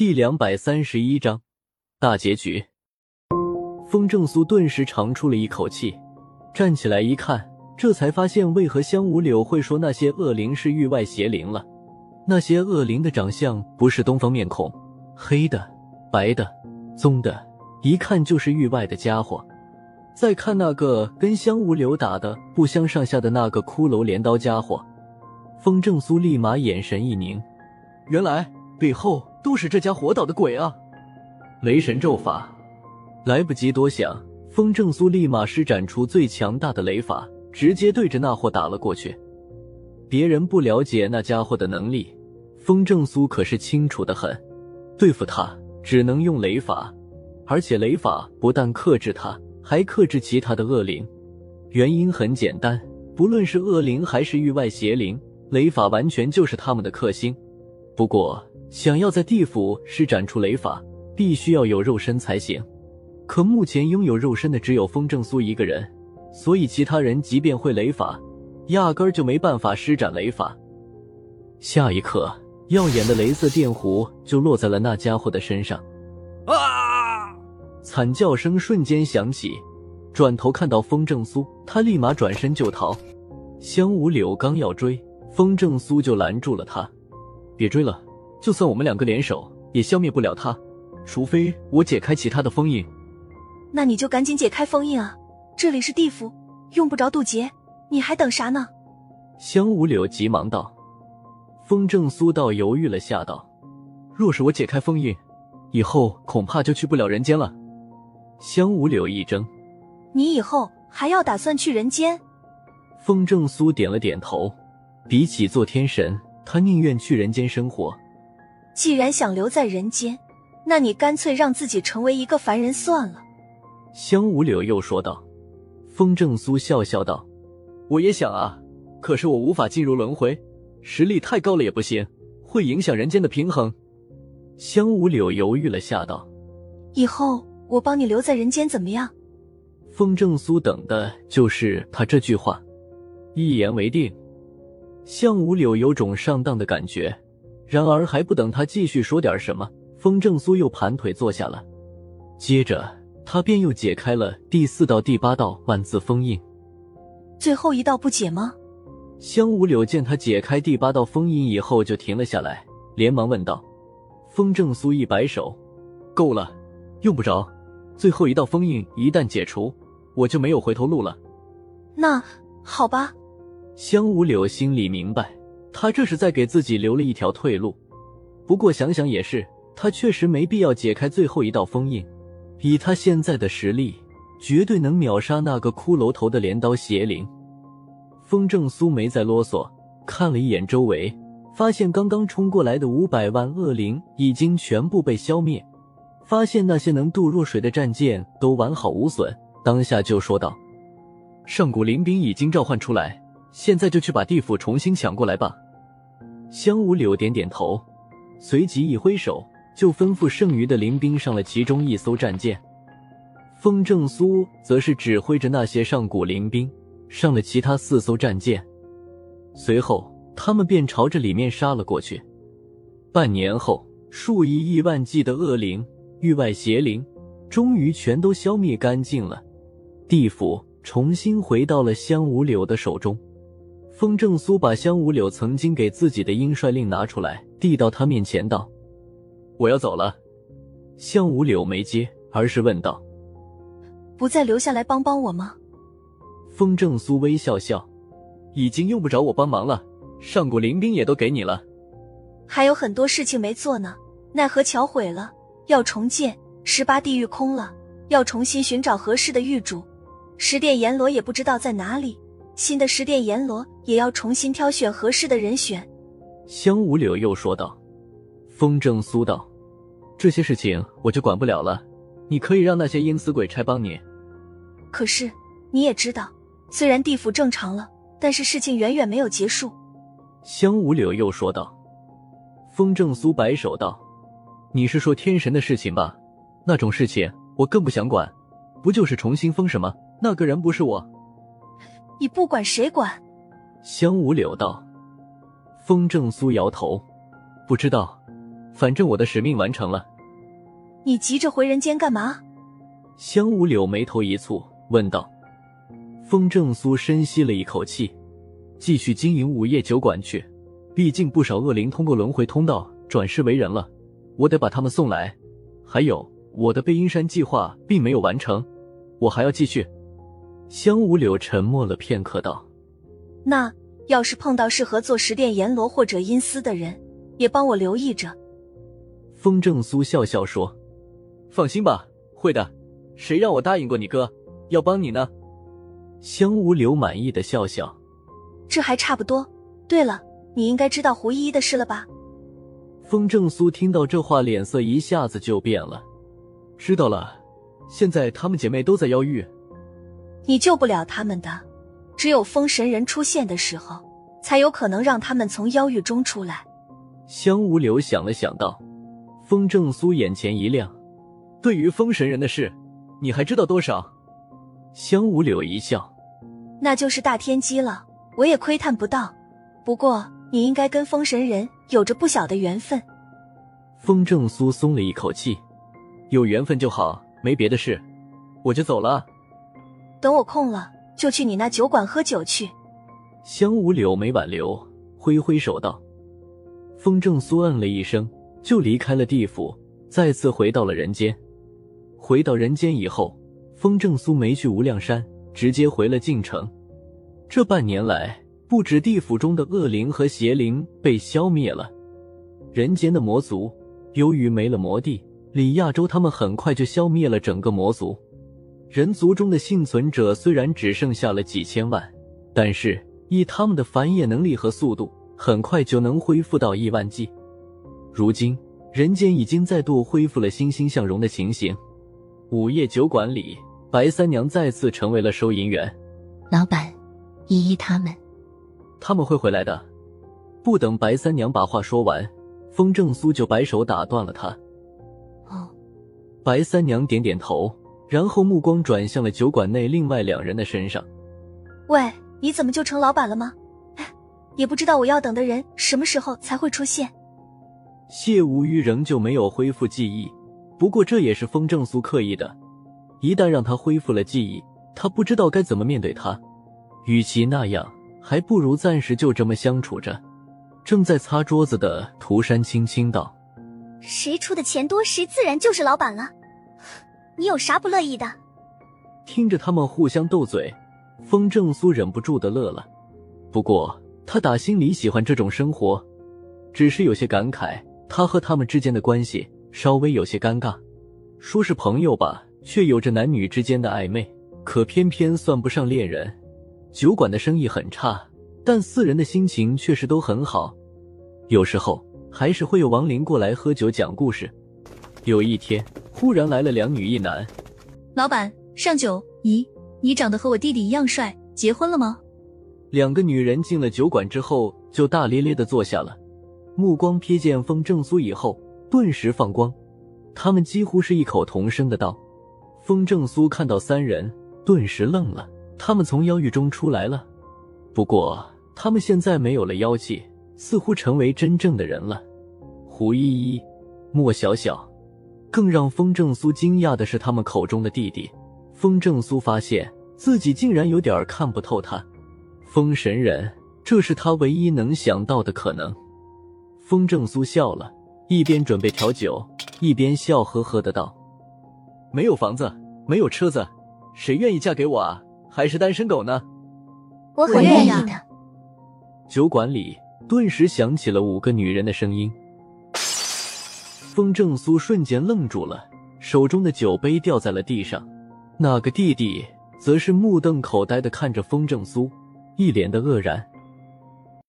第两百三十一章大结局。风正苏顿时长出了一口气，站起来一看，这才发现为何香无柳会说那些恶灵是域外邪灵了。那些恶灵的长相不是东方面孔，黑的、白的、棕的，一看就是域外的家伙。再看那个跟香无柳打的不相上下的那个骷髅镰刀家伙，风正苏立马眼神一凝，原来背后都是这家火岛的鬼啊！雷神咒法，来不及多想，风正苏立马施展出最强大的雷法，直接对着那货打了过去。别人不了解那家伙的能力，风正苏可是清楚的很，对付他只能用雷法，而且雷法不但克制他。还克制其他的恶灵，原因很简单，不论是恶灵还是域外邪灵，雷法完全就是他们的克星。不过，想要在地府施展出雷法，必须要有肉身才行。可目前拥有肉身的只有风正苏一个人，所以其他人即便会雷法，压根儿就没办法施展雷法。下一刻，耀眼的雷色电弧就落在了那家伙的身上。啊！惨叫声瞬间响起，转头看到风正苏，他立马转身就逃。香无柳刚要追，风正苏就拦住了他：“别追了，就算我们两个联手，也消灭不了他，除非我解开其他的封印。”那你就赶紧解开封印啊！这里是地府，用不着渡劫，你还等啥呢？香无柳急忙道。风正苏道犹豫了下道：“若是我解开封印，以后恐怕就去不了人间了。”香无柳一怔：“你以后还要打算去人间？”风正苏点了点头。比起做天神，他宁愿去人间生活。既然想留在人间，那你干脆让自己成为一个凡人算了。”香无柳又说道。风正苏笑笑道：“我也想啊，可是我无法进入轮回，实力太高了也不行，会影响人间的平衡。”香无柳犹豫了下道：“以后。”我帮你留在人间怎么样？风正苏等的就是他这句话，一言为定。向无柳有种上当的感觉，然而还不等他继续说点什么，风正苏又盘腿坐下了。接着他便又解开了第四道、第八道万字封印。最后一道不解吗？香无柳见他解开第八道封印以后，就停了下来，连忙问道。风正苏一摆手：“够了，用不着。”最后一道封印一旦解除，我就没有回头路了。那好吧。香无柳心里明白，他这是在给自己留了一条退路。不过想想也是，他确实没必要解开最后一道封印。以他现在的实力，绝对能秒杀那个骷髅头的镰刀邪灵。风正苏没再啰嗦，看了一眼周围，发现刚刚冲过来的五百万恶灵已经全部被消灭。发现那些能渡弱水的战舰都完好无损，当下就说道：“上古灵兵已经召唤出来，现在就去把地府重新抢过来吧。”香无柳点点头，随即一挥手，就吩咐剩余的灵兵上了其中一艘战舰。风正苏则是指挥着那些上古灵兵上了其他四艘战舰，随后他们便朝着里面杀了过去。半年后，数以亿万计的恶灵。域外邪灵终于全都消灭干净了，地府重新回到了香无柳的手中。风正苏把香无柳曾经给自己的鹰帅令拿出来，递到他面前道：“我要走了。”香无柳没接，而是问道：“不再留下来帮帮我吗？”风正苏微笑笑：“已经用不着我帮忙了，上古灵兵也都给你了。还有很多事情没做呢，奈何桥毁了。”要重建十八地狱空了，要重新寻找合适的狱主，十殿阎罗也不知道在哪里。新的十殿阎罗也要重新挑选合适的人选。香无柳又说道：“风正苏道，这些事情我就管不了了，你可以让那些阴司鬼差帮你。可是你也知道，虽然地府正常了，但是事情远远没有结束。”香无柳又说道。风正苏摆手道。你是说天神的事情吧？那种事情我更不想管，不就是重新封什么？那个人不是我，你不管谁管？香无柳道。风正苏摇头，不知道，反正我的使命完成了。你急着回人间干嘛？香无柳眉头一蹙，问道。风正苏深吸了一口气，继续经营午夜酒馆去。毕竟不少恶灵通过轮回通道转世为人了，我得把他们送来。还有，我的背阴山计划并没有完成，我还要继续。香无柳沉默了片刻，道：“那要是碰到适合做十殿阎罗或者阴司的人，也帮我留意着。”风正苏笑笑说：“放心吧，会的。谁让我答应过你哥要帮你呢？”香无柳满意的笑笑：“这还差不多。对了，你应该知道胡依依的事了吧？”风正苏听到这话，脸色一下子就变了。“知道了，现在她们姐妹都在妖域。”你救不了他们的，只有封神人出现的时候，才有可能让他们从妖域中出来。香无柳想了想道：“风正苏眼前一亮，对于封神人的事，你还知道多少？”香无柳一笑：“那就是大天机了，我也窥探不到。不过你应该跟封神人有着不小的缘分。”风正苏松了一口气：“有缘分就好，没别的事，我就走了。”等我空了，就去你那酒馆喝酒去。香无柳没挽留，挥挥手道：“风正苏嗯了一声，就离开了地府，再次回到了人间。回到人间以后，风正苏没去无量山，直接回了晋城。这半年来，不止地府中的恶灵和邪灵被消灭了，人间的魔族，由于没了魔帝李亚洲，他们很快就消灭了整个魔族。”人族中的幸存者虽然只剩下了几千万，但是以他们的繁衍能力和速度，很快就能恢复到亿万计。如今人间已经再度恢复了欣欣向荣的情形。午夜酒馆里，白三娘再次成为了收银员。老板，依依他们，他们会回来的。不等白三娘把话说完，风正苏就摆手打断了她。哦，白三娘点点头。然后目光转向了酒馆内另外两人的身上。喂，你怎么就成老板了吗？哎，也不知道我要等的人什么时候才会出现。谢无虞仍旧没有恢复记忆，不过这也是风正苏刻意的。一旦让他恢复了记忆，他不知道该怎么面对他。与其那样，还不如暂时就这么相处着。正在擦桌子的涂山轻轻道：“谁出的钱多，谁自然就是老板了。”你有啥不乐意的？听着他们互相斗嘴，风正苏忍不住的乐了。不过他打心里喜欢这种生活，只是有些感慨，他和他们之间的关系稍微有些尴尬。说是朋友吧，却有着男女之间的暧昧，可偏偏算不上恋人。酒馆的生意很差，但四人的心情确实都很好。有时候还是会有亡灵过来喝酒讲故事。有一天。忽然来了两女一男，老板上酒。咦，你长得和我弟弟一样帅，结婚了吗？两个女人进了酒馆之后，就大咧咧的坐下了，目光瞥见风正苏以后，顿时放光。他们几乎是异口同声的道：“风正苏看到三人，顿时愣了。他们从妖域中出来了，不过他们现在没有了妖气，似乎成为真正的人了。胡依依，莫小小。”更让风正苏惊讶的是，他们口中的弟弟。风正苏发现自己竟然有点看不透他。风神人，这是他唯一能想到的可能。风正苏笑了，一边准备调酒，一边笑呵呵的道：“没有房子，没有车子，谁愿意嫁给我啊？还是单身狗呢？”我很愿意的。酒馆里顿时响起了五个女人的声音。风正苏瞬间愣住了，手中的酒杯掉在了地上。那个弟弟则是目瞪口呆的看着风正苏，一脸的愕然。